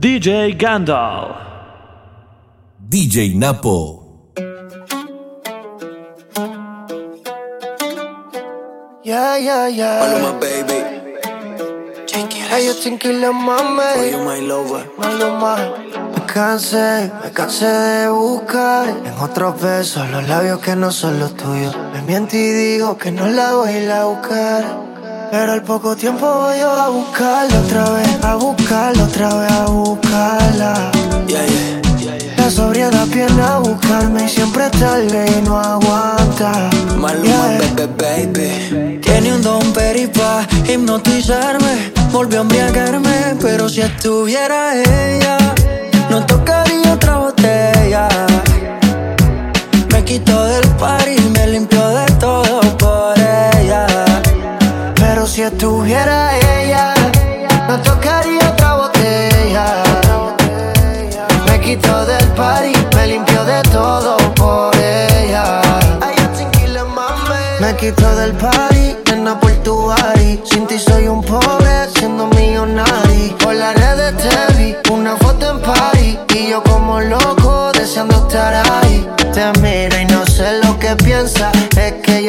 DJ Gandalf. DJ Napo. Yeah, yeah, yeah. Maluma, baby. Hey, yo tranquila, mami. For you, my lover. Maluma. Me cansé, me cansé de buscar en otros besos los labios que no son los tuyos. Me miento y digo que no la voy a ir a buscar. Pero al poco tiempo voy yo a buscarla otra vez, a buscarla otra vez, a buscarla. Yeah, yeah. La sobriedad viene a buscarme y siempre tarde y no aguanta. Maluma, Yeah. baby, baby. Tiene un don peripa hipnotizarme, volvió a embriagarme, pero si estuviera ella, no tocaría otra botella. Me quitó del party y me limpió de todo si estuviera ella, no tocaría otra botella. Me quitó del party, me limpió de todo por ella. Me quitó del party, nena por tu body. Sin ti soy un pobre, siendo millonario. Por las redes te vi, una foto en party. Y yo como loco, deseando estar ahí. Te miro y no sé lo que piensas.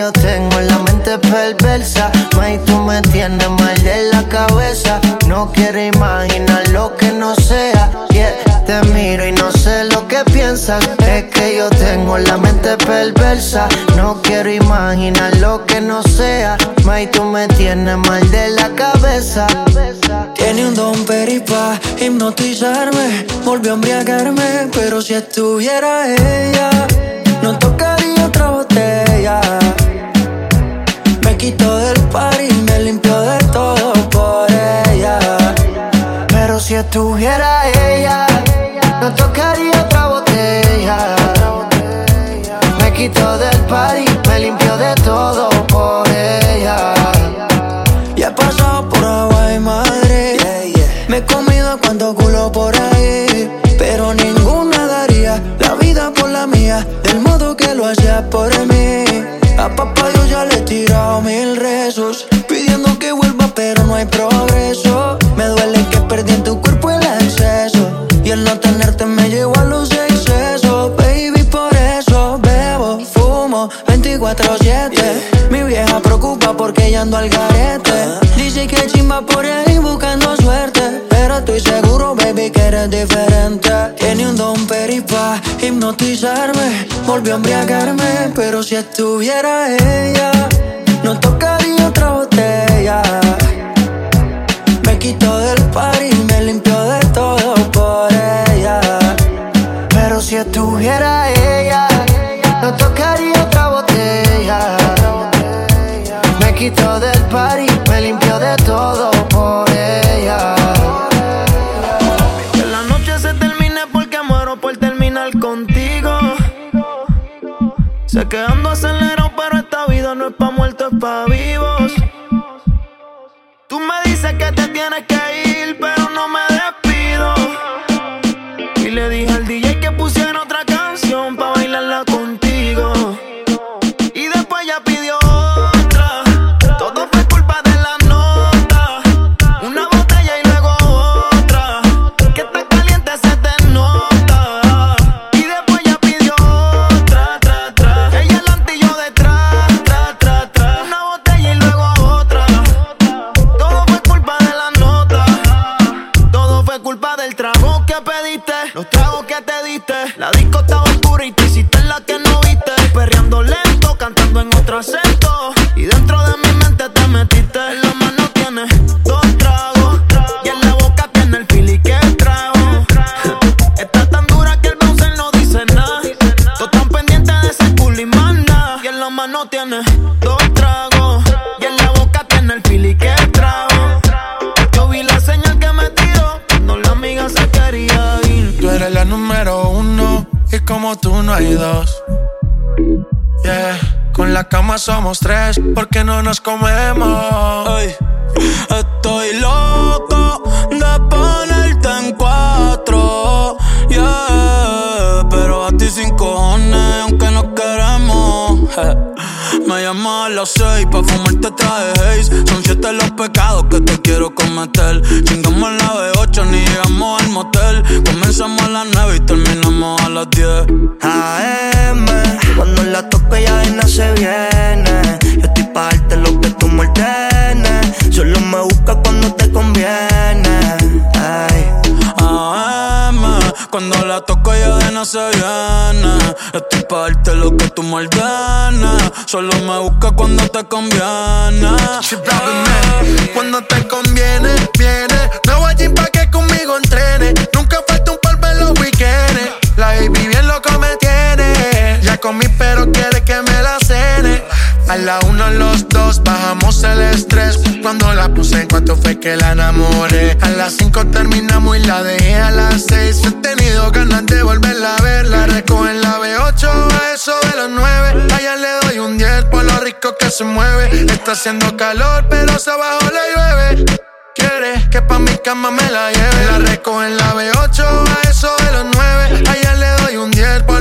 Yo tengo la mente perversa. May, tú me tienes mal de la cabeza. No quiero imaginar lo que no sea. Yeah, te miro y no sé lo que piensas. Es que yo tengo la mente perversa. No quiero imaginar lo que no sea. May, tú me tienes mal de la cabeza. Tiene un don peripa hipnotizarme, volvió a embriagarme, pero si estuviera ella, no tocaría otra botella. Quitó del party y me limpió de todo por ella. Pero si estuviera ella, no tocaría Volvió a embriagarme. Pero si estuviera ella, porque no nos comemos. Ey, estoy loco de ponerte en cuatro. Yeah, pero a ti sin cojones, aunque no queremos. Me llegamos a las seis Pa' fumarte traje haze Son siete los pecados que te quiero cometer Chingamos en la B8 ni llegamos al motel Comenzamos a las nueve y terminamos a las diez AM, cuando la toco ya no se viene pa' darte lo que tú me ordenes Solo me busca cuando te conviene Ay. AM, cuando la toco ya de no se viene. Estoy pa' darte lo que tú me ordenes. Solo me busca cuando te conviene. Cuando te conviene, viene. No gym pa' que conmigo entrene. Nunca falta un par en los weekends. La baby bien loco me tiene. Ya comí, pero quiere que me la cene. A la uno, los dos, bajamos el estrés. Cuando la puse, en cuanto fue que la enamoré. A las cinco terminamos y la dejé a las seis. He tenido ganas de volverla a ver. La recojo en la B8 a eso de los nueve. Allá le doy un 10 por lo rico que se mueve. Está haciendo calor, pero se abajo le llueve. Quiere que pa' mi cama me la lleve. La recojo en la B8 a eso de los nueve. Allá le doy un 10 por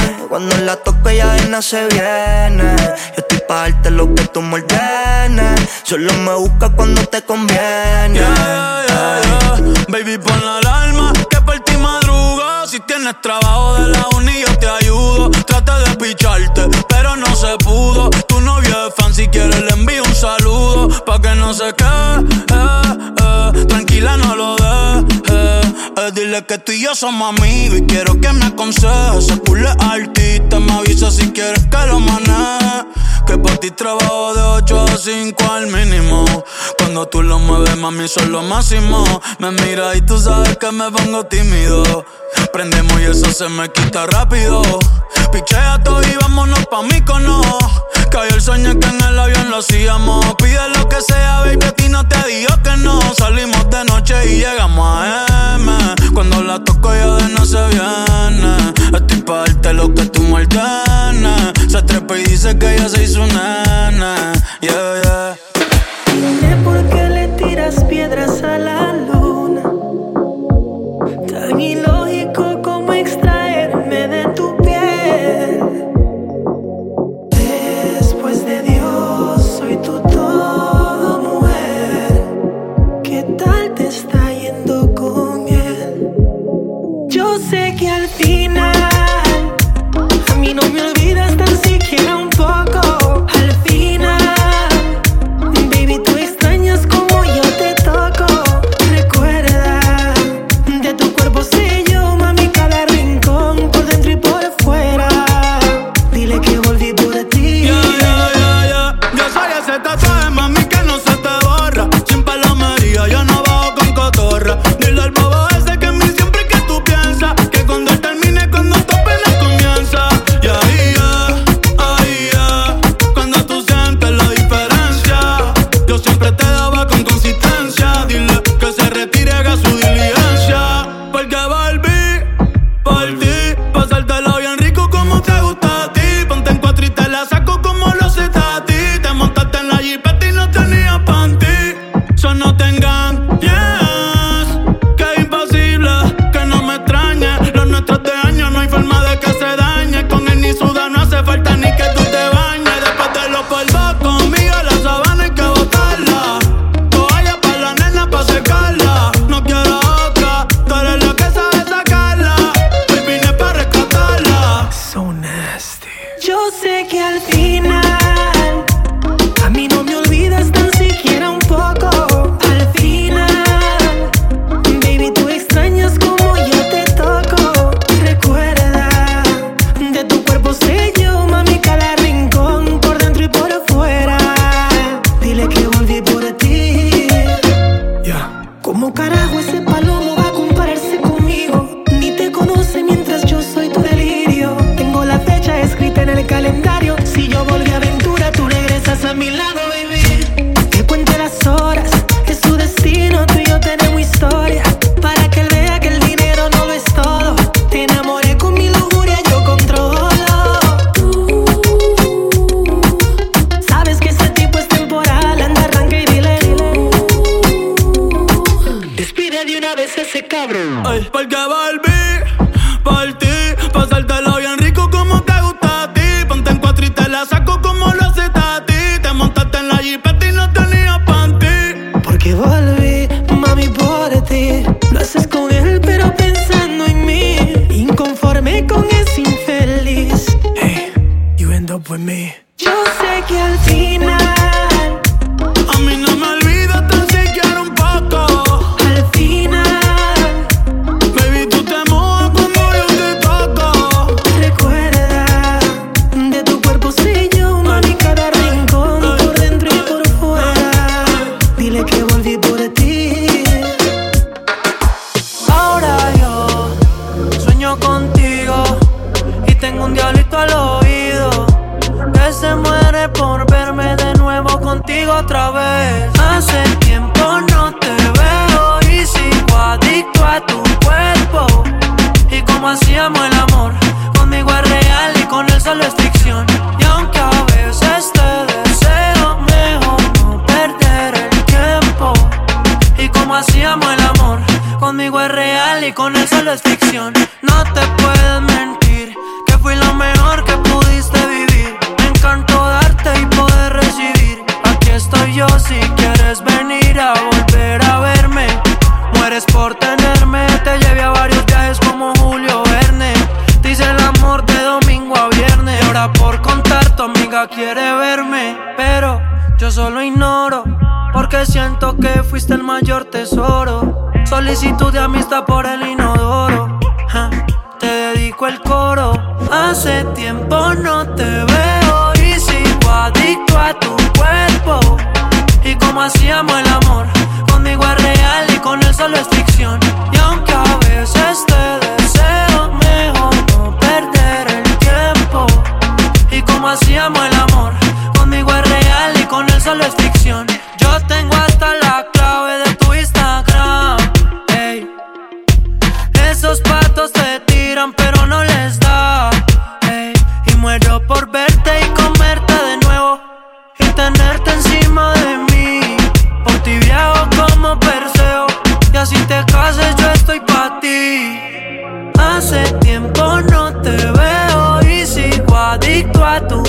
cuando la toco de nada se viene Yo estoy pa' darte lo que tú me Solo me busca cuando te conviene Yeah, yeah, yeah. Baby, pon la alarma que por ti madruga. Si tienes trabajo de la uni, yo te ayudo. Trata de picharte, pero no se pudo. Tu novio es fan, si quieres le envío un saludo. Pa' que no se quede, eh, eh. tranquila, no lo dejes. Dile que tú y yo somos amigos y quiero que me aconsejes. Ese culo es artista, me avisa si quieres que lo maneje. Que por ti trabajo de 8 a 5 al mínimo. Tú lo mueves, mami, son lo máximo. Me mira y tú sabes que me pongo tímido. Prendemos y eso se me quita rápido. Pichea todo y vámonos pa' mí cono. Cayó el sueño que en el avión lo hacíamos. Pide lo que sea, baby, a ti no te digo que no. Salimos de noche y llegamos a M. Cuando la toco ya de no se viene. Estoy pa' darte lo que tú me. Se trepa y dice que ya se hizo nana. Yeah, yeah. Por qué le tiras piedras a la Yo solo ignoro, porque siento que fuiste el mayor tesoro. Solicitud de amistad por el inodoro. Te dedico el coro. Hace tiempo no te veo y sigo adicto a tu cuerpo. Y como hacíamos el amor, conmigo es real y con él solo es ficción. Y aunque a veces te deseo, mejor no perder el tiempo. Y como hacíamos el amor solo es ficción. Yo tengo hasta la clave de tu Instagram. Ey. Esos patos te tiran, pero no les da. Ey. Y muero por verte y comerte de nuevo. Y tenerte encima de mí. Por ti viajo como Perseo. Y así te cases, yo estoy pa' ti. Hace tiempo no te veo y sigo adicto a tu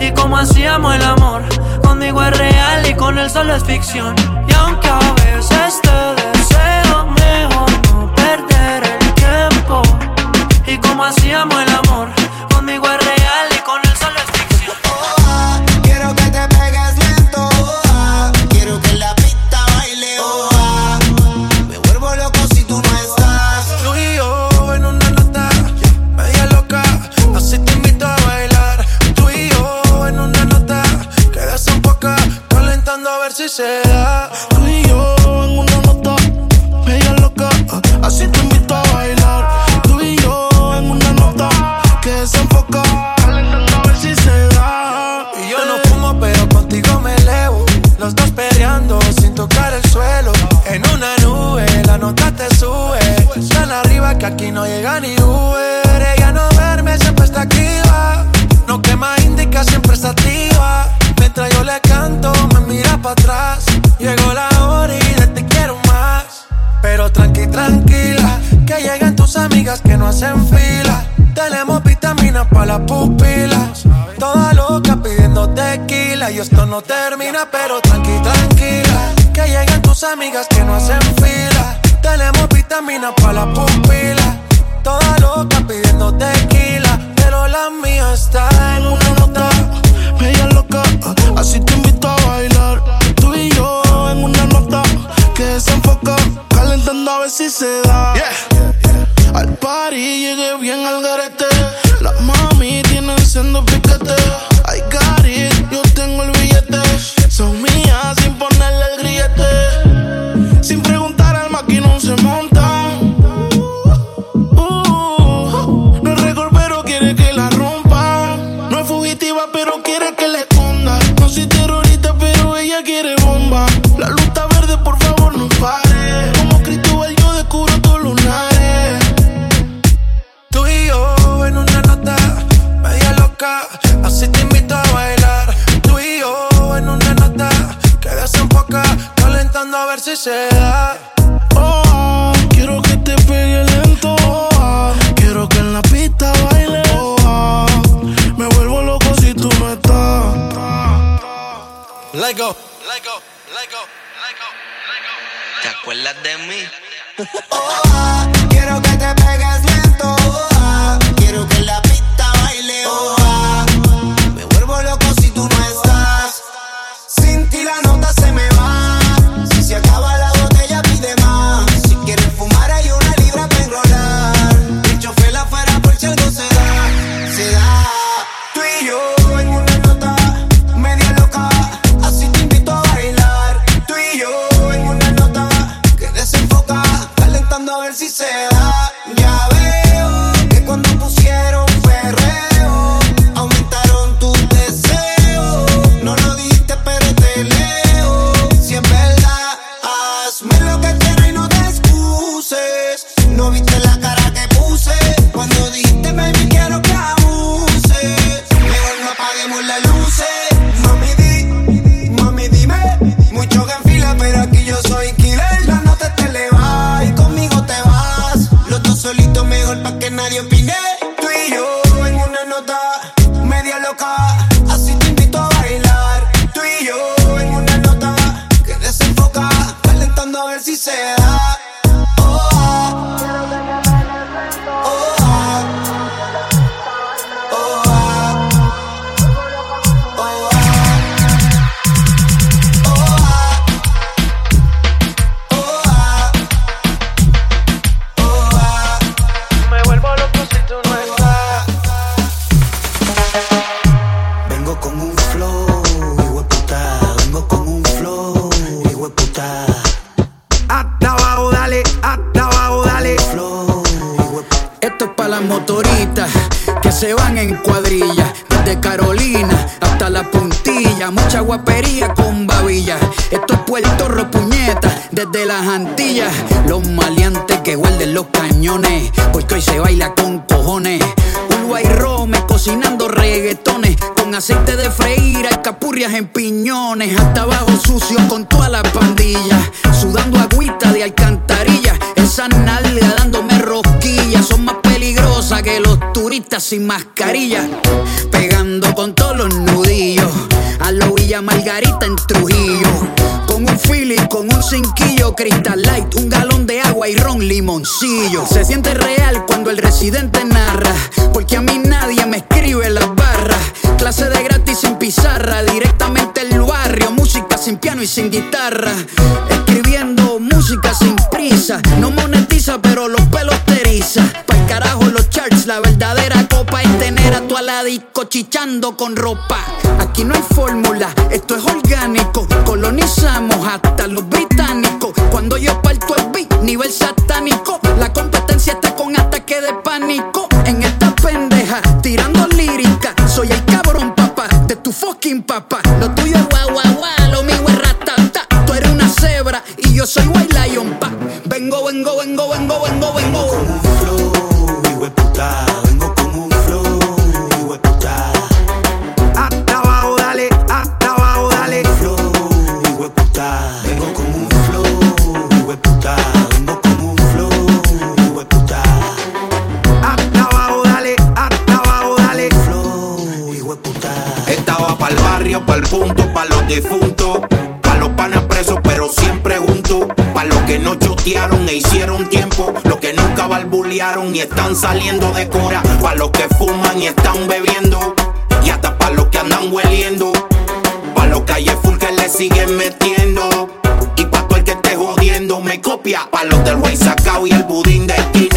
y cómo hacíamos el amor. Conmigo es real y con él solo es ficción. Y aunque a veces te deseo, mejor no perder el tiempo. Y cómo hacíamos el amor, conmigo es real. aquí no llega ni Uber. Ella no verme, siempre está activa. No quema indica, siempre está activa. Mientras yo le canto, me mira para atrás. Llegó la hora y de te quiero más. Pero tranqui, tranquila, que llegan tus amigas que no hacen fila. Tenemos vitaminas para las pupilas. Toda loca pidiendo tequila. Y esto no termina, pero tranqui, tranquila. Que llegan tus amigas que no hacen fila. Tenemos vitaminas para las pupilas. se da. Media loca. Desde las Antillas. Los maleantes que guarden los cañones. Porque hoy se baila con cojones. Uruguay Rome cocinando reggaetones. Con aceite de freír, hay capurrias en piñones. Hasta abajo sucio con toda la pandilla. Sudando agüita de alcantarilla. Esa nalga dándome rosquillas. Son más peligrosas que los turistas sin mascarilla. Pegando con todos los nudillos. A la Villa Margarita en Trujillo. Con un feeling, con un cinquillo, Crystal Light, un galón de agua y ron limoncillo. Se siente real cuando el residente narra, porque a mí nadie me escribe las barras. Clase de gratis sin pizarra, directamente el barrio, música sin piano y sin guitarra. Escribiendo música sin prisa, no monetiza, pero los pelos te eriza. Pa'l carajo los charts, la verdadera copa es tener a tu aladico chichando con ropa. Aquí no hay fórmula, esto es orgánico. Colonizamos hasta los británicos. Cuando yo parto el beat, nivel satánico. La competencia está con ataque de pánico. En esta pendeja, tirando lírica. Soy el cabrón, papá, de tu fucking papá. Lo tuyo es guau, guau, guau, lo mío es ratata. Tú eres una cebra y yo soy white lion, pa. Vengo, vengo, vengo, vengo, vengo, pa'l punto, pa' los difuntos. Pa' los panas presos, pero siempre juntos. Pa' los que no chotearon e hicieron tiempo. Los que nunca balbulearon y están saliendo de cora. Pa' los que fuman y están bebiendo. Y hasta pa' los que andan hueliendo. Pa' los calles full que le siguen metiendo. Y pa' todo el que esté jodiendo me copia. Pa' los del Way Sacao y el budín de esquina.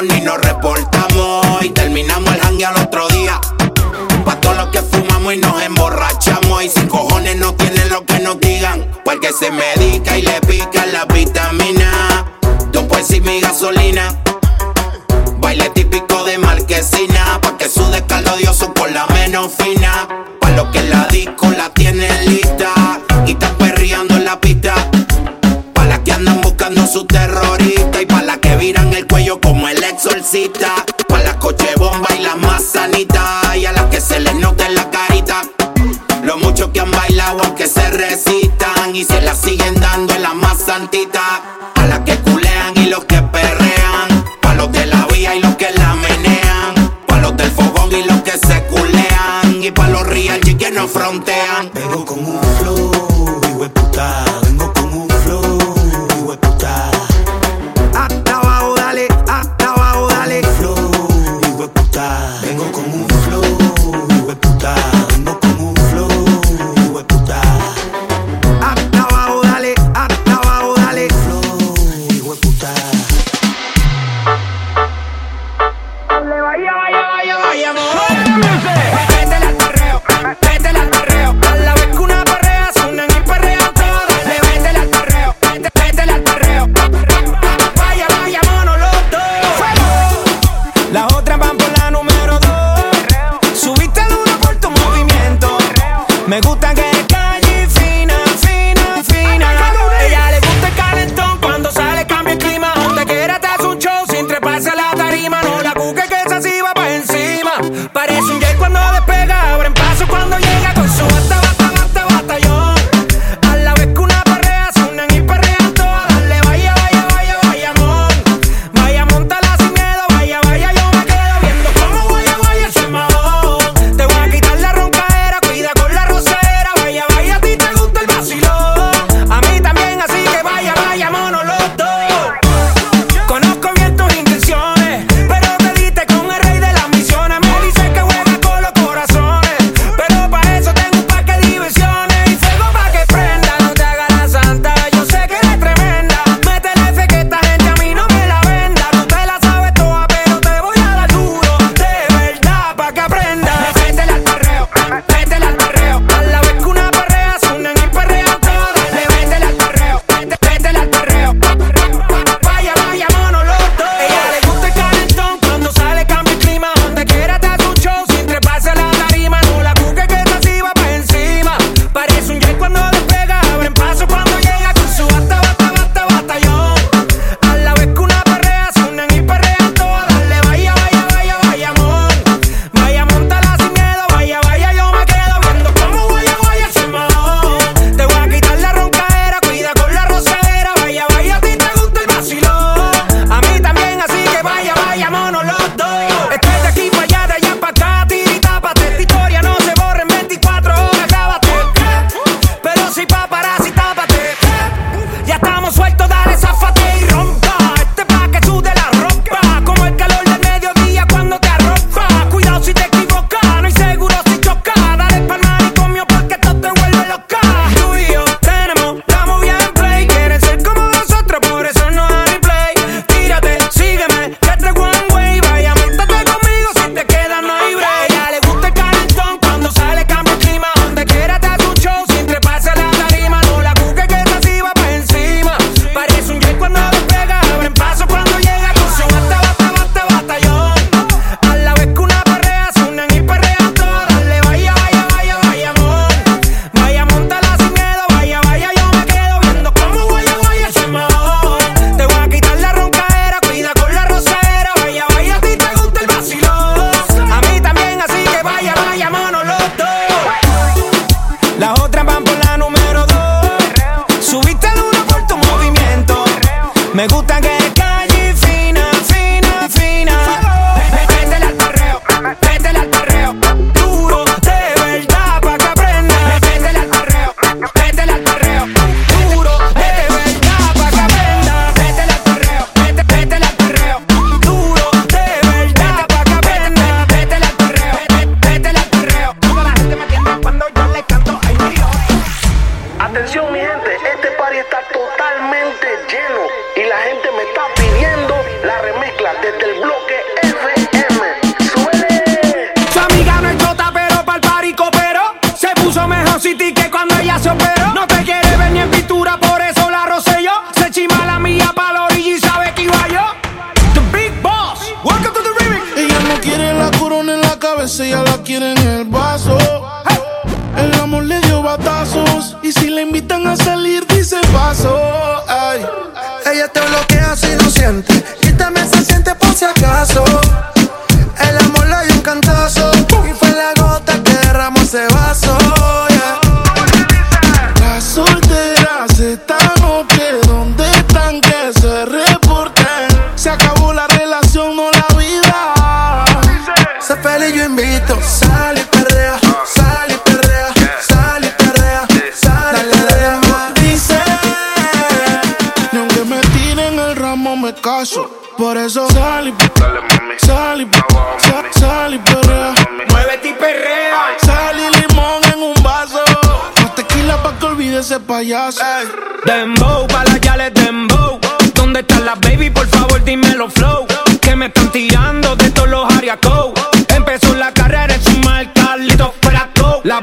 Ni nos reportamos. Y terminamos el hangue al otro día. Pa' todos los que fumamos y nos emborrachamos. Y sin cojones no tienen lo que nos digan. Porque se medica y le pica la vitamina. Dos pues y mi gasolina. Baile típico de marquesina. Pa' que sude caldo dioso con la menos fina. Pa' los que la disco la tienen lista. Y están perreando en la pista. Pa' las que andan buscando su terrorista solcita. Pa' las coche bomba y las más sanitas. Y a las que se les note la carita. Lo mucho que han bailado, aunque se resistan. Y se las siguen dando en las más santitas. A las que culean y los que perrean. Pa' los de la vía y los que la menean. Pa' los del fogón y los que se culean. Y pa' los real y que no frontean. Pero con un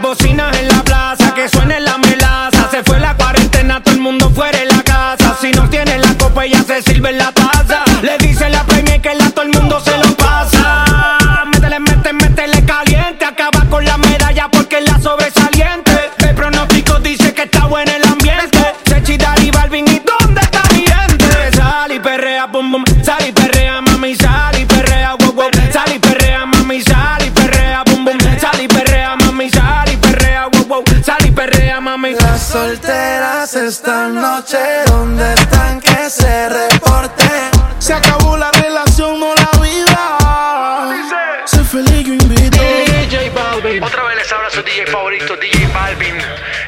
bocinas en la plaza, que suene la esta noche, ¿dónde están que se reporten? Se acabó la relación, no la vida. Sé feliz, yo invito. DJ Balvin. Otra vez les habla su DJ favorito, DJ Balvin.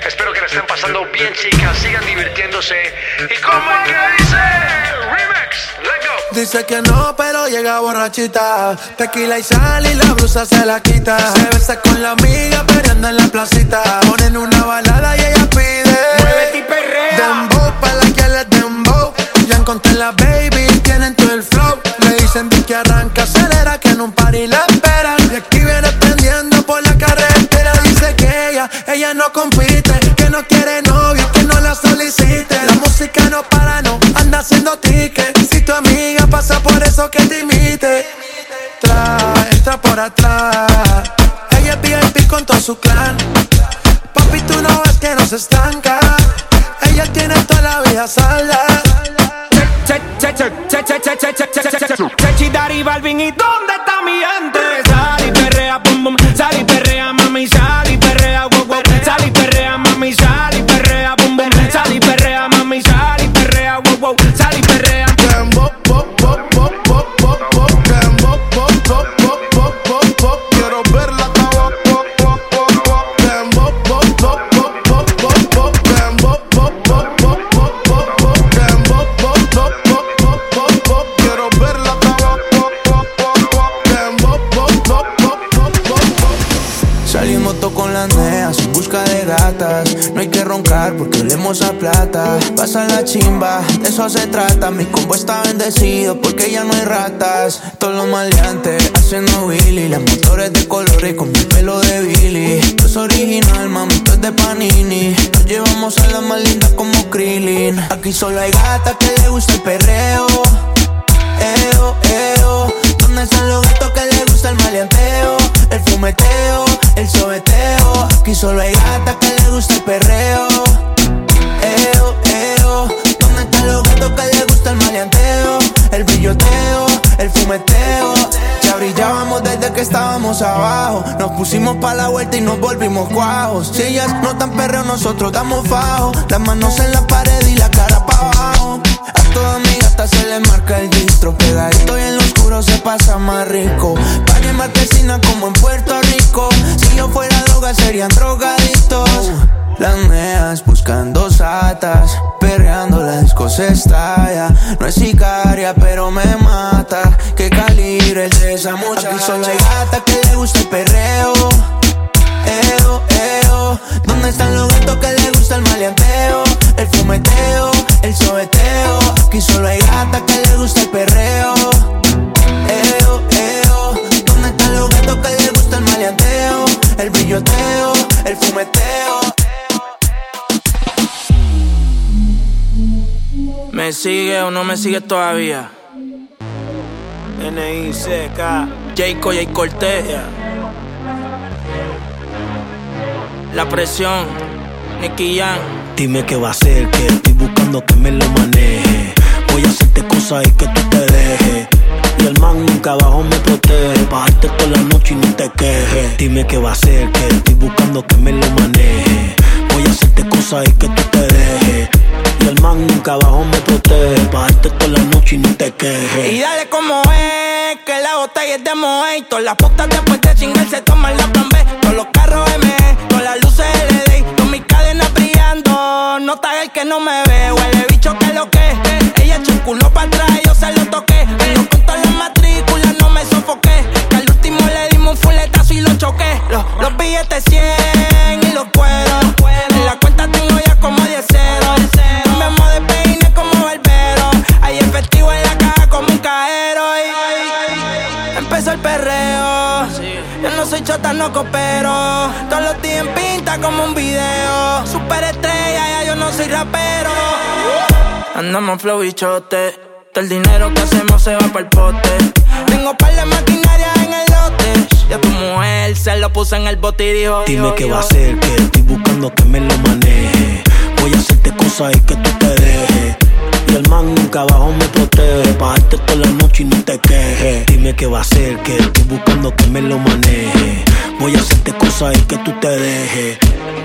Espero que la estén pasando bien, chicas. Sigan divirtiéndose. ¿Y cómo Dice que no, pero llega borrachita. Tequila y sal y la blusa se la quita. Se besa con la amiga, peleando en la placita. Ponen una balada y ella pide. Muévete y perrea. Dembow, pa' la que les dembow. Ya encontré la baby, tienen todo el flow. Le dicen vi que arranca, acelera, que en un party la esperan. Y aquí viene prendiendo por la carretera. Dice que ella, ella no compite. Que no quiere novio, que no la solicite. La música no para, no anda haciendo ticket. Eso que te imite. Trae, entra por atrás. Ella es VIP con todo su clan. Papi, tú no ves que no se estanca. Ella tiene toda la vida salda. Sechi, Dari, Balvin, ¿y dónde está mi gente? Sal y perrea, bum, bum. Sal y perrea, mami, sal Porque olemos a plata. Pasa la chimba, de eso se trata. Mi combo está bendecido porque ya no hay ratas. Todos los maleantes haciendo Willy. Las motores de colores con mi pelo de Billy. Esto es original, mami, es de Panini. Nos llevamos a las más lindas como Krillin. Aquí solo hay gatas que le gusta el perreo. Eo, eo. ¿Dónde están los gatos que les gusta el maleanteo? El fumeteo, el sobeteo. Aquí solo hay gatas que les gusta el perreo. Eo, eo. ¿Dónde están los gatos que les gusta el maleanteo? El brilloteo, el fumeteo. Brillábamos desde que estábamos abajo. Nos pusimos pa' la vuelta y nos volvimos cuajos. Si ellas no tan perreo, nosotros damos fajo. Las manos en la pared y la cara pa' abajo. A toda mi gata se le marca el distro. Pegadito y en lo oscuro se pasa más rico. Baño en como en Puerto Rico. Si yo fuera droga, serían drogadictos. Las neas buscando satas, perreando la disco se estalla. No es sicaria, pero me mata. ¿Qué calibre es esa muchacha? Aquí solo hay gata que le gusta el perreo. Eo, eo. ¿Dónde están los gatos que le gusta el maleanteo? El fumeteo, el sobeteo. Aquí solo hay gata que le gusta el perreo. Eo, eo. ¿Dónde están los gatos que le gusta el maleanteo? El brilloteo, el fumeteo. ¿Me sigue o no me sigue todavía? N-I-C-K Jayco J Cortés La presión Nicky Jam Dime qué va a hacer, que estoy buscando que me lo maneje. Voy a hacerte cosas y que tú te dejes. Y el man nunca abajo me protege. Bajarte toda la noche y no te quejes. Dime qué va a hacer, que estoy buscando que me lo maneje. Voy a hacerte cosas y que tú te dejes que el man nunca abajo me protege. Bajarte toda la noche y no te quejes. Y dale como es, que la botella es de Moe. Todas las putas después de chingar se toman la plan B. Todos los carros ME, todas las luces LED. Con mis cadenas brillando, no está el que no me ve. Huele bicho que lo que. Ella echó el culo para atrás, yo se lo toqué. Pero con todas las matrículas no me sofoqué. Que al último le dimos un fuletazo y lo choqué. Los, los billetes 100 Andamos flow bichote. Todo el dinero que hacemos se va para el pote. Tengo par de maquinaria en el lote. Ya tu mujer se lo puso en el bote y dijo: Dime qué va a hacer, que estoy buscando que me lo maneje. Voy a hacerte cosas y que tú te dejes. Y el man nunca abajo me protege. Pagarte toda la noche y no te quejes. Dime qué va a hacer, que estoy buscando que me lo maneje. Voy a hacerte cosas y que tú te dejes.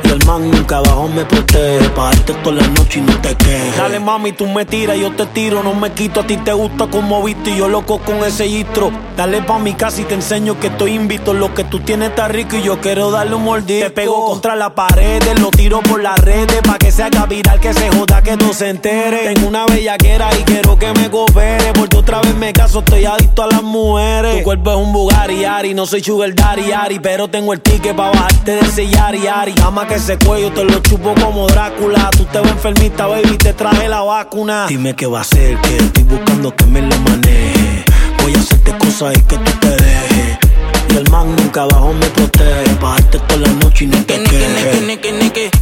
Y el man nunca abajo me protege. Pagarte toda la noche y no te quejes. Dale mami, tú me tiras, yo te tiro, no me quito. A ti te gusta como viste y yo loco con ese gistro. Dale pa' mi casa y te enseño que estoy invito. Lo que tú tienes está rico y yo quiero darle un mordisco. Te pego contra la pared, lo tiro por las redes. Pa' que se haga viral, que se joda, que no se entere. Tengo una bellaquera y quiero que me coopere. Porque otra vez me caso, estoy adicto a las mujeres. Tu cuerpo es un Bugatti, Ari, no soy sugar daddy, Ari. Pero tengo el ticket pa' bajarte de ese yari, Ari. Ama que ese cuello te lo chupo como Drácula. Tú te ves enfermita, baby, te traje la vacuna. Dime qué va a hacer, que estoy buscando que me lo maneje. Voy a hacerte cosas y que tú te dejes. Y el man nunca abajo me protege. Pagarte toda la noche y no te quejes.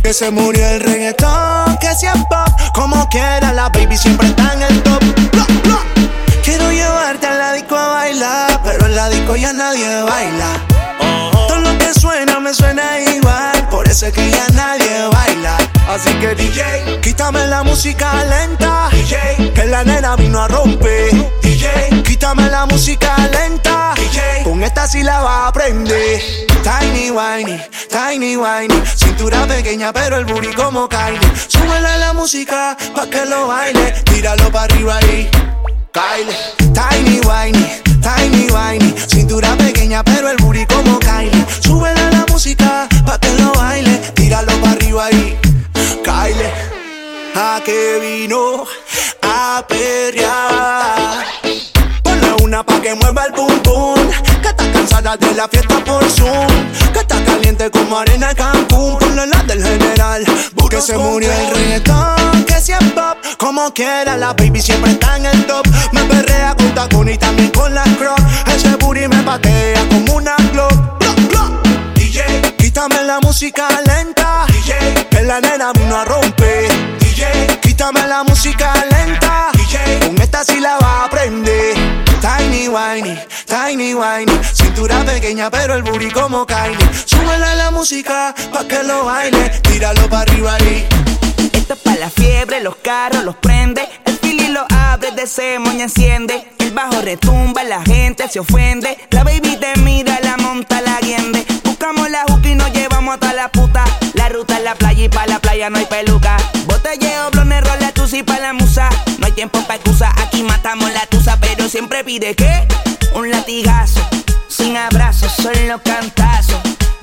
Que se murió el reggaetón, que si es pop, como quiera la baby siempre está en el top. Bla, bla. Quiero llevarte a la disco a bailar, pero en la disco ya nadie baila. Que suena me suena igual, por eso es que ya nadie baila. Así que DJ, quítame la música lenta, DJ, que la nena vino a romper. DJ, quítame la música lenta, DJ, con esta sí la va a aprender. Tiny whiny, tiny whiny, cintura pequeña pero el booty como Kylie. Súbele la música pa' que lo baile, tíralo para arriba ahí. Kylie, tiny whiny, tiny whiny, cintura pequeña pero el booty como Kylie. Súbele la música pa' que lo baile, tíralo para arriba ahí. Kylie, a que vino a perrear. Ponle una pa' que mueva el pum pum. Que está cansada de la fiesta por Zoom. Caliente como arena en Cancún. Ponle la del general. Que se murió el reggaetón. Que si es pop. Como quiera, la baby siempre está en el top. Me perrea con tacón y también con las crocs. Ese booty me patea como una glock. Glock, glock. DJ, quítame la música lenta. DJ, que la nena vino a romper. DJ, quítame la música lenta. DJ, con esta sí la va a aprender. Tiny whiny, tiny whiny, cintura pequeña pero el booty como Kylie. Súbele la música pa' que lo baile, tíralo para arriba ahí. Esto es pa' la fiebre, los carros los prende. El fili lo abre, de moña enciende. El bajo retumba, la gente se ofende. La baby te mira, la monta, la guiende. Buscamos la juca y nos llevamos hasta la puta. La ruta es la playa y pa' la playa no hay peluca. Botelleo, blonde, rola, tusi pa' la musa. No hay tiempo pa' aquí matamos la tusa. Pero siempre pide que un latigazo. Sin abrazos, solo cantazos.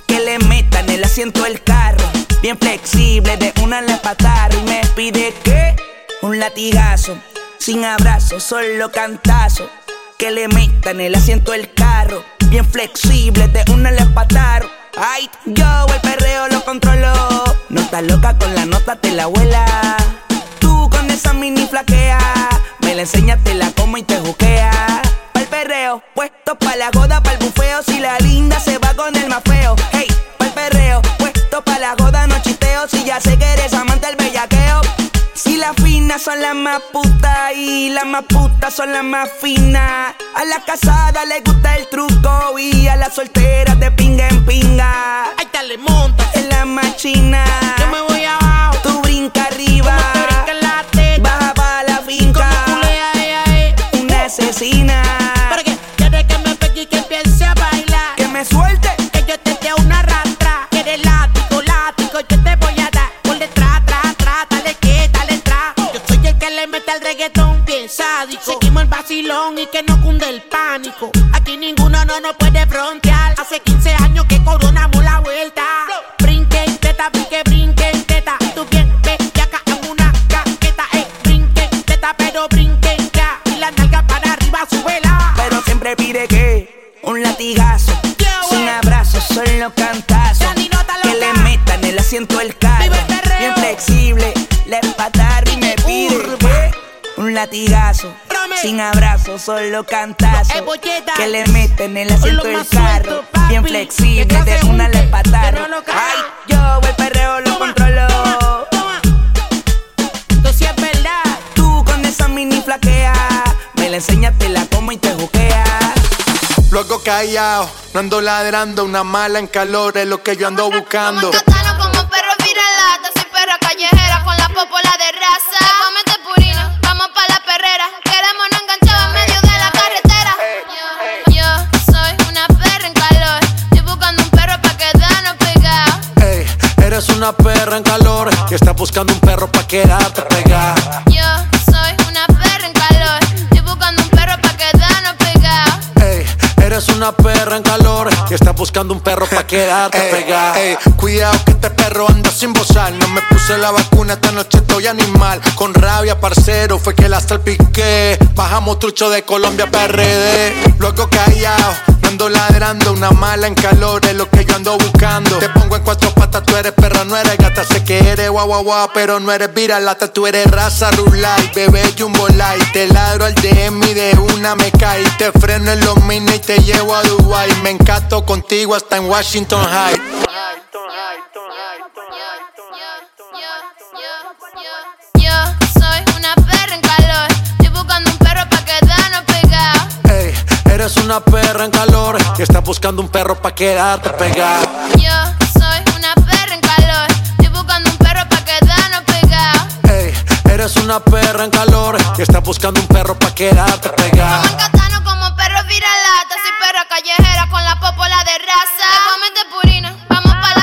Que le metan el asiento del carro. Bien flexible, de una le patar y me pide que un latigazo. Sin abrazo, solo cantazo. Que le metan el asiento del carro. Bien flexible, de una le patar. Ay, yo el perreo lo controlo. No estás loca con la nota, te la abuela. Tú con esa mini flaquea. Me la enseñas, te la como y te juquea. Pa'l perreo, puesto pa' la goda, pa'l bufeo. Si la linda se va con el más feo. Hey, pa'l perreo, puesto pa' la goda, no chisteo. Si ya sé que eres amante del bellaqueo. Si las finas son las más putas y las más putas son las más finas. A la casada le gusta el truco y a las solteras de pinga en pinga. Ahí te le monta. En la machina. Yo me voy abajo. Tú brinca arriba. Asesina. Porque quiere que me pegue y que empiece a bailar. Que me suelte. Que yo te dé una rastra. Quieres látigo, látigo, yo te voy a dar. Por detrás, tra, tra, dale que, dale tra. Yo soy el que le mete al reggaetón bien sádico. Seguimos el vacilón y que no cunde el pánico. Aquí ninguno no nos puede frontear. Hace 15 años que coronamos la vuelta. Metan el carro. Bien flexible, le patar y me pide un latigazo. Sin abrazo, solo cantazo. Que le meten el asiento del carro. bien flexible, de una le pataron. Ay, yo el perreo lo controlo. Tú sí es verdad. Tú con esa mini flaquea, me la enseñas, te la Luego callado, no ando ladrando, una mala en calor es lo que yo ando buscando. Catano como perro viralata, soy perra callejera con la popola de raza. Te voy a meter purina, vamos pa' la perrera. Queremos no enganchado en medio de la carretera. Yo, yo soy una perra en calor. Estoy buscando un perro pa' quedarnos pegados. Ey, eres una perra en calor y estás buscando un perro pa' quedarte pegada. Una perra en calor y estás buscando un perro pa' quedarte pegada. Ey, cuidado que este perro anda sin bozar. No me puse la vacuna, esta noche estoy animal. Con rabia, parcero, fue que la salpiqué. Bajamos trucho de Colombia PRD. Luego callado, ando ladrando, una mala en calor es lo que yo ando buscando. Te pongo en cuatro patas, tú eres perra, no eres gata. Sé que eres guau guau guau, pero no eres viralata. Tú eres raza rulay, bebé jumbo light. Te ladro al DM y de una me caí. Te freno en los mini y te llevo a Dubai. Me encanto contigo hasta en Washington High. Yo soy una perra en calor. Estoy buscando un perro pa' quedarnos pegados. Ey, eres una perra en calor y estás buscando un perro pa' quedarte pegada. Yo soy una perra en calor. Estoy buscando un perro pa' quedarnos pegados. Ey, eres una perra en calor y estás buscando un perro pa' quedarte pegada. Catano como perro viralata. Callejera con la popola de raza. Te meter purina, vamos pa' la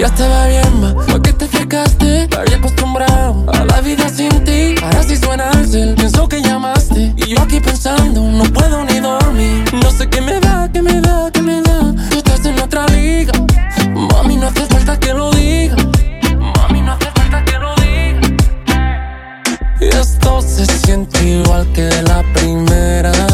ya estaba bien, ma. ¿Por qué te fijaste? Me había acostumbrado a la vida sin ti. Ahora sí suena el pienso que llamaste. Y yo aquí pensando, no puedo ni dormir. No sé qué me da, qué me da, qué me da. Tú estás en otra liga. Mami, no hace falta que lo diga. Mami, no hace falta que lo diga. Esto se siente igual que la primera.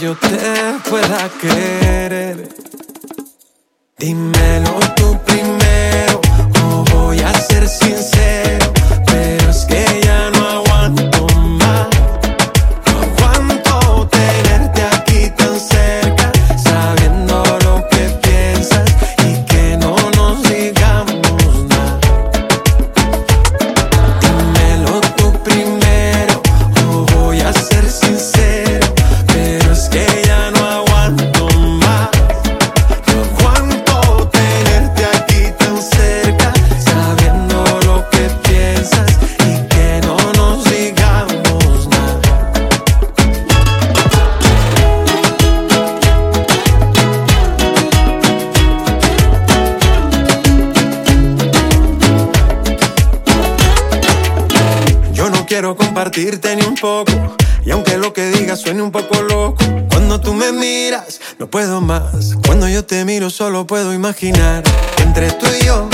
yo te pueda querer. Dímelo tú primero, o voy a ser sincero. más. Cuando yo te miro solo puedo imaginar entre tú y yo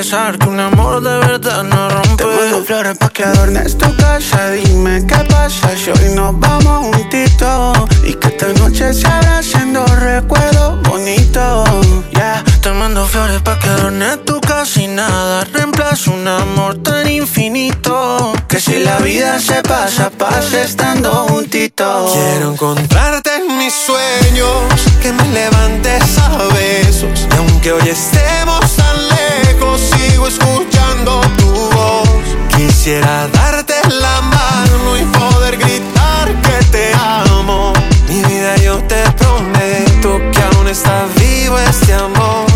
Que un amor de verdad no rompe. Te mando flores pa' que adornes tu casa. Dime qué pasa si hoy nos vamos juntitos. Y que esta noche se haciendo recuerdos bonitos. Ya, te mando flores pa' que adornes tu casa y nada reemplaza un amor tan infinito. Que si la vida se pasa, pasa estando juntitos. Quiero encontrarte en mis sueños, que me levantes a besos. Y aunque hoy estemos escuchando tu voz. Quisiera darte la mano y poder gritar que te amo. Mi vida, yo te prometo que aún está vivo este amor.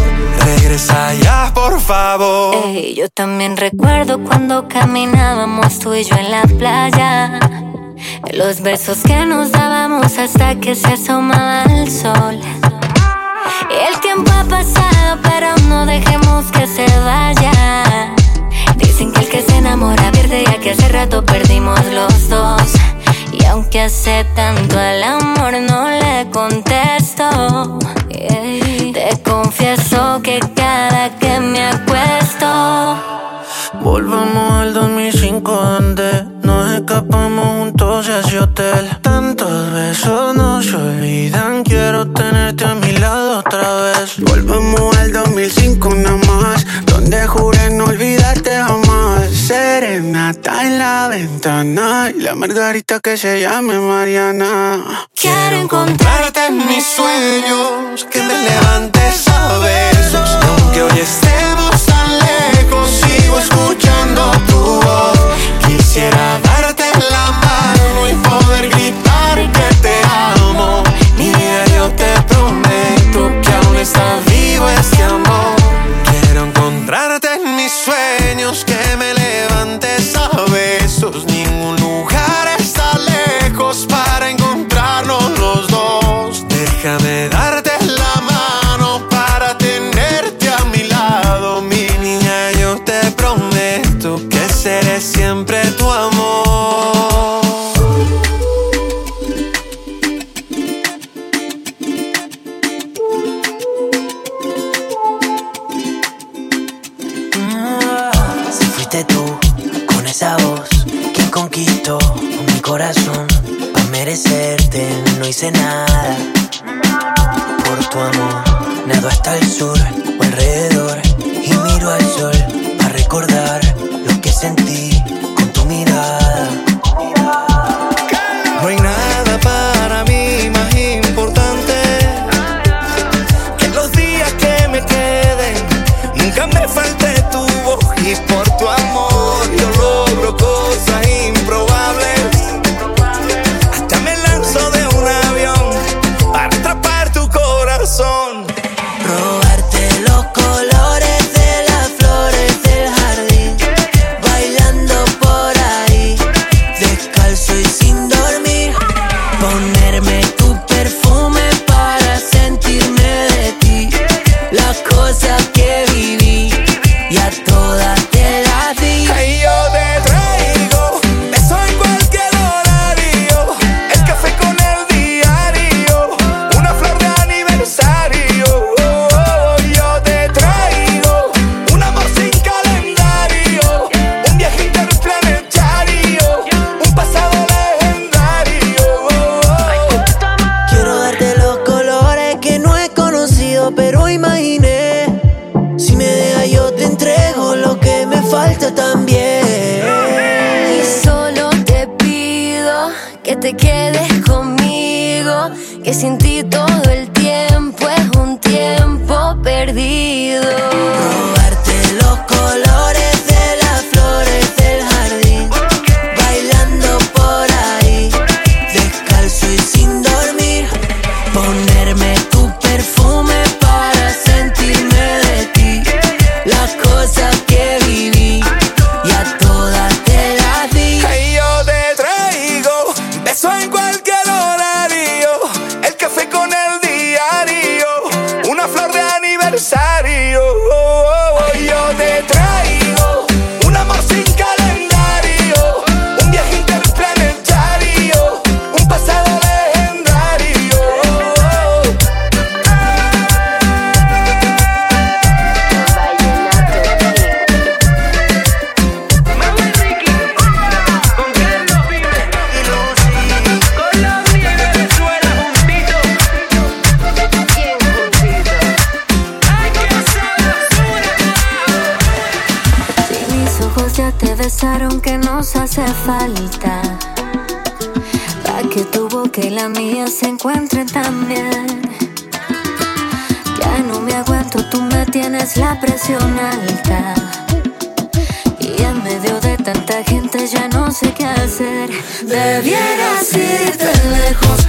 Regresa ya, por favor. Ey, yo también recuerdo cuando caminábamos tú y yo en la playa. Los besos que nos dábamos hasta que se asomaba el sol. El tiempo ha pasado, pero no dejemos que se vaya. Dicen que el que se enamora pierde, ya que hace rato perdimos los dos. Y aunque hace tanto el amor, no le contesto. Te confieso que cada que me acuesto. Volvamos al 2005 donde nos escapamos juntos a ese hotel. Tantos besos no se olvidan, quiero tenerte a mi lado otra vez. Volvemos al 2005 nada más, donde juré no olvidarte jamás. Serenata en la ventana y la margarita que se llame Mariana. Quiero encontrarte en mis sueños, que me levantes a besos. Aunque hoy estemos tan lejos, escuchando tu voz. Quisiera darte la mano y poder gritar que te amo. Mi vida, yo te prometo que aún está vivo siempre tu amor. Si fuiste tú, con esa voz, quien conquistó mi corazón. Para merecerte no hice nada. De aniversario. encuentre también. Ya no me aguanto, tú me tienes la presión alta. Y en medio de tanta gente ya no sé qué hacer. Debieras irte lejos.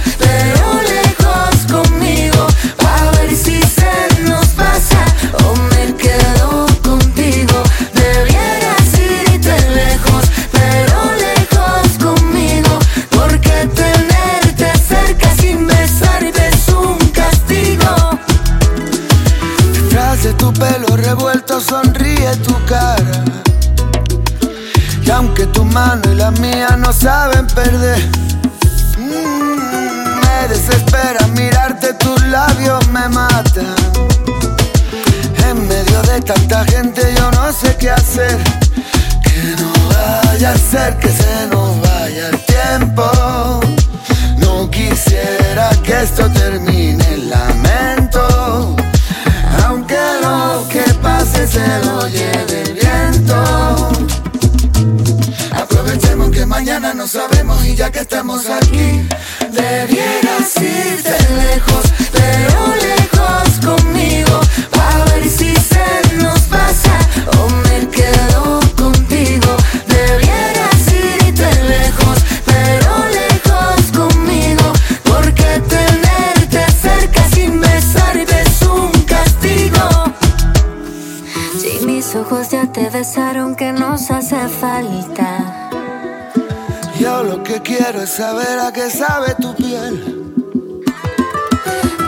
Yo lo que quiero es saber a qué sabe tu piel.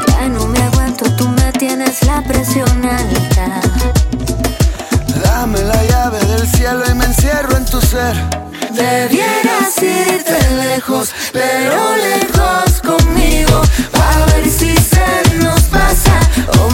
Ya no me aguanto, tú me tienes la presión alta. Dame la llave del cielo y me encierro en tu ser. Debieras irte lejos, pero lejos conmigo, a ver si se nos pasa. Oh,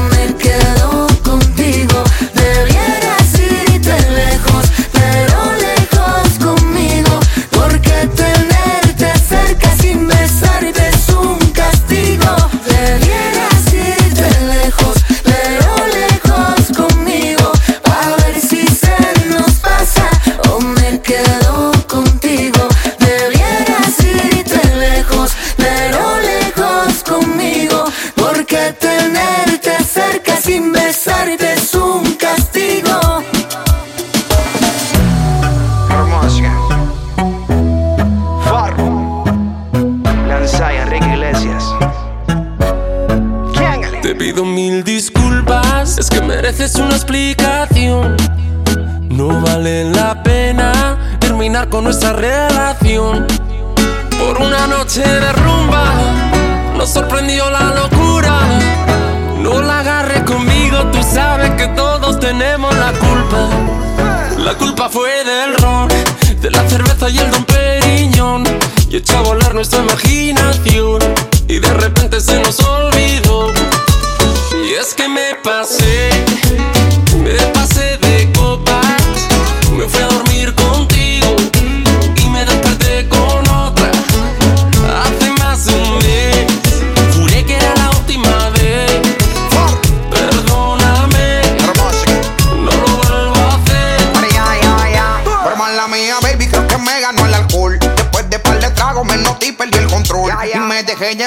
noche de rumba nos sorprendió la locura. No la agarres conmigo, tú sabes que todos tenemos la culpa. La culpa fue del ron, de la cerveza y el don Periñón. Y echó a volar nuestra imaginación. Y de repente se nos olvidó. Y es que me pasé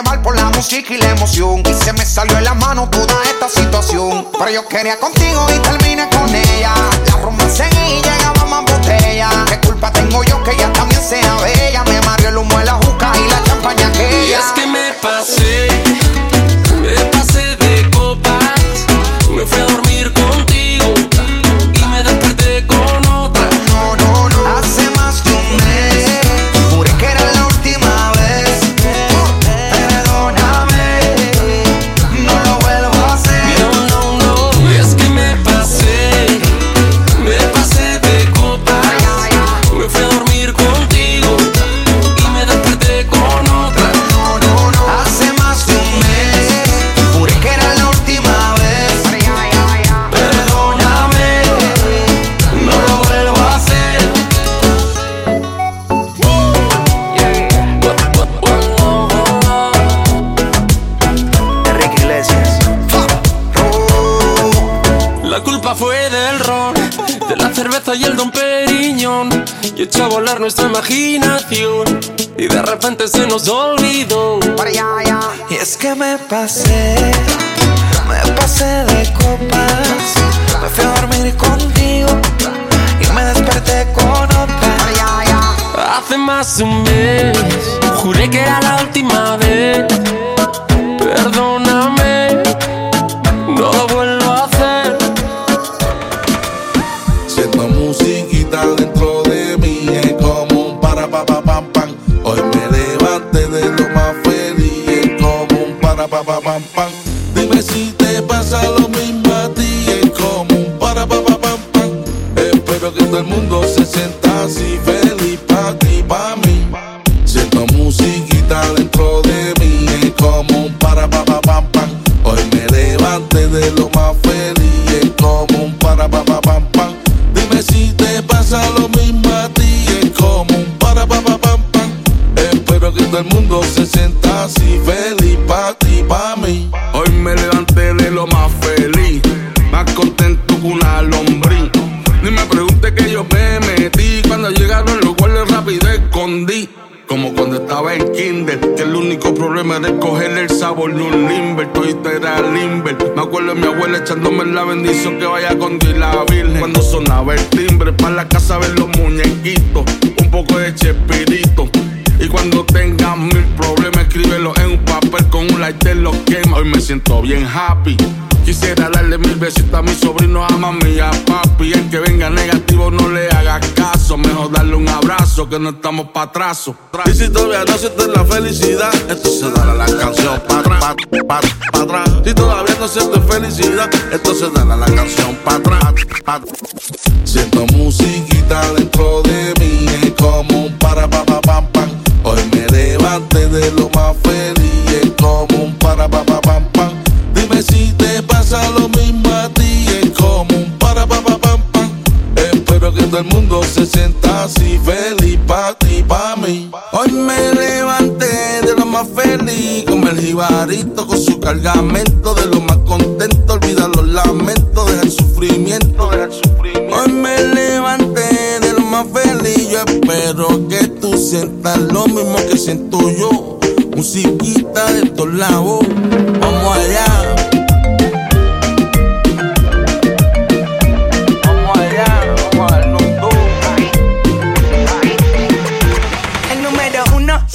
por la música y la emoción. Y se me salió en la mano toda esta situación. Pero yo quería contigo y terminé con ella. La rumba seguía y llegaba más botella. ¿Qué culpa tengo yo que ella también sea bella? Me mario el humo de la juca y la champaña que es que me pasé. Nuestra imaginación. Y de repente se nos olvidó. Y es que me pasé, la bendición que vaya con Dios y la virgen. Cuando sonaba el timbre, para la casa ver los muñequitos, un poco de chespirito. Y cuando tengas mil problemas, escríbelo en un papel con un lighter, lo quema. Hoy me siento bien happy. Quisiera darle mil besitos a mi sobrino, a mami a papi. El que que no estamos pa' atraso. Y si todavía no sientes la felicidad, entonces dale la canción pa' atrás, pa, pa, pa' atrás. Si todavía no sientes felicidad, entonces dale la canción pa' atrás, pa'. Siento musiquita dentro de mí, es como un para pa pa pam pam. Hoy me levanté de lo más feliz, es como un para pa pa pam pam. Dime si te pasa lo mismo a ti, es como un para pa pa pam pam. Espero que todo el mundo se sienta así feliz como el jibarito con su cargamento. De lo más contento, olvida los lamentos, deja el sufrimiento. Hoy me levanté de lo más feliz, yo espero que tú sientas lo mismo que siento yo. Musiquita de todos lados, vamos allá.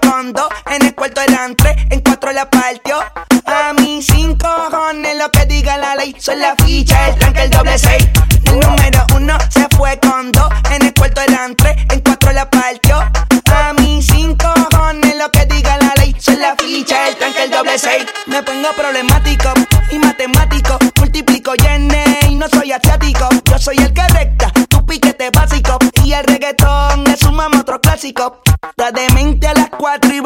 con dos. En el cuarto eran tres, en cuatro la partió. A mí cinco cojones lo que diga la ley. Son la ficha, el tranque, el doble seis. El número uno se fue con dos. En el cuarto eran tres, en cuatro la partió. A mí cinco cojones lo que diga la ley. Son la ficha, el tranque, el doble seis. Me pongo problemático y matemático. Multiplico y y no soy asiático. Yo soy el que recta, tu piquete básico. Y el reggaetón es un mamo otro clásico. Está demente a las 4 y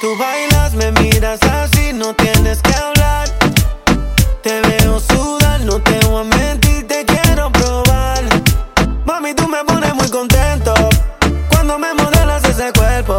Tú bailas, me miras así, no tienes que hablar. Te veo sudar, no te voy a mentir, te quiero probar. Mami, tú me pones muy contento. Cuando me modelas ese cuerpo.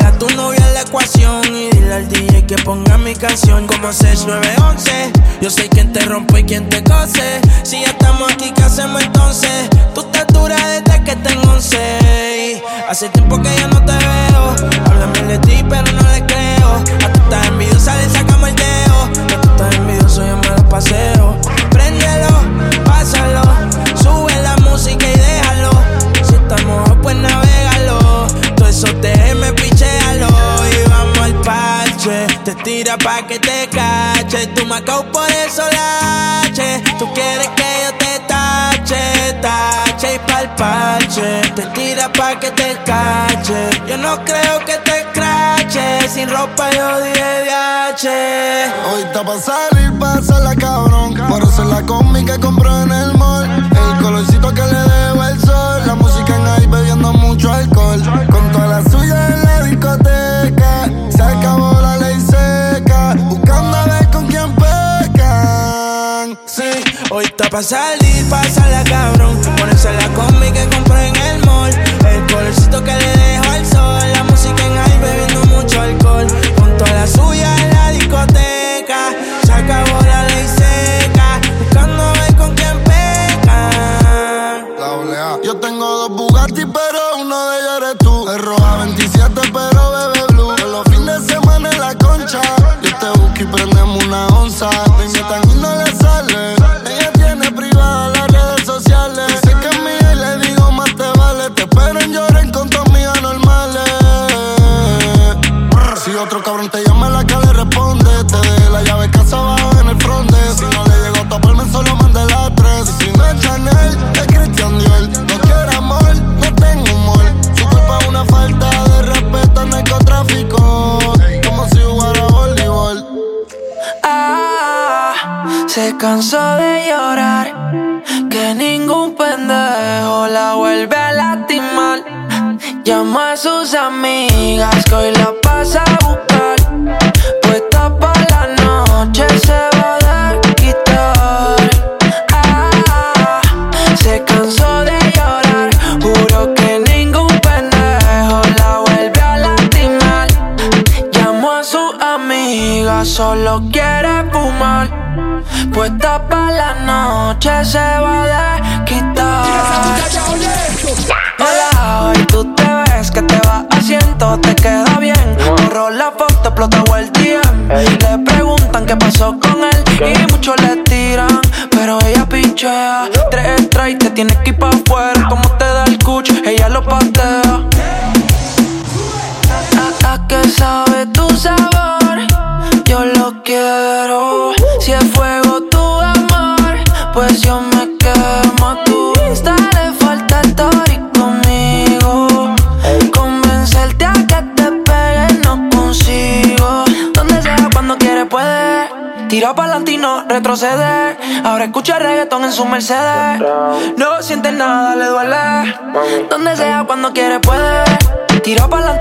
ponga mi canción como 6911. Yo sé quién te rompe y quién te cose. Si ya estamos aquí, ¿qué hacemos entonces? Tú te duras desde que tengo 11. Hace tiempo que ya no te veo. Háblame de ti, pero no le creo. A tú estás envidiosa, le sacamos el dedo. A tú estás envidioso, yo me lo paseo. Acabo por eso lache. Tú quieres que yo te tache, tache y pa'l parche. Te tira pa' que te cache. Yo no creo que te crache. Sin ropa yo dije viaje. Hoy está pa' salir, pásala cabrón. Por eso la combi que compró en el mall. El colorcito que le dejo el sol. La música en ahí bebiendo mucho alcohol. Hoy está pa' salir, pásala cabrón. Ponerse la combi que compré en el mall. El colorcito que le dejo al sol. La música en ahí bebiendo mucho alcohol. Con toda la suya en la discoteca. Se acabó la ley seca. Buscando ver con quién pecan. Doble A. Yo tengo dos Bugatti, pero esperen, lloren con tus amigas normales. Si otro cabrón te llama, la que le responde. Te deje la llave casa abajo en el fronde. Si no le llegó a taparme, solo mande la tres. Si no es Chanel, es Christian Dior. No quiero amor, no tengo humor. Su culpa es una falta de respeto al narcotráfico. Como si jugara voleibol. Ah, se cansó de amigas que hoy la pasa a buscar. Puesta para la noche se va a quitar. Ah, se cansó de llorar, juro que ningún pendejo la vuelve a lastimar. Llamó a su amiga, solo quiere fumar. Puesta para la noche se va a quitar te queda bien. Borró la foto, explotó el día. Le preguntan qué pasó con él y muchos le tiran, pero ella pinchea. Tres strikes, te tienes que ir pa' afuera. Como te da el cucho, ella lo patea. Hasta que sabe tu sabor, yo lo quiero. Si es fuego Tira pa'lante y no retrocede. Ahora escucha reggaetón en su Mercedes. No siente nada, le duele. Donde sea, cuando quiere, puede. Tira pa'lante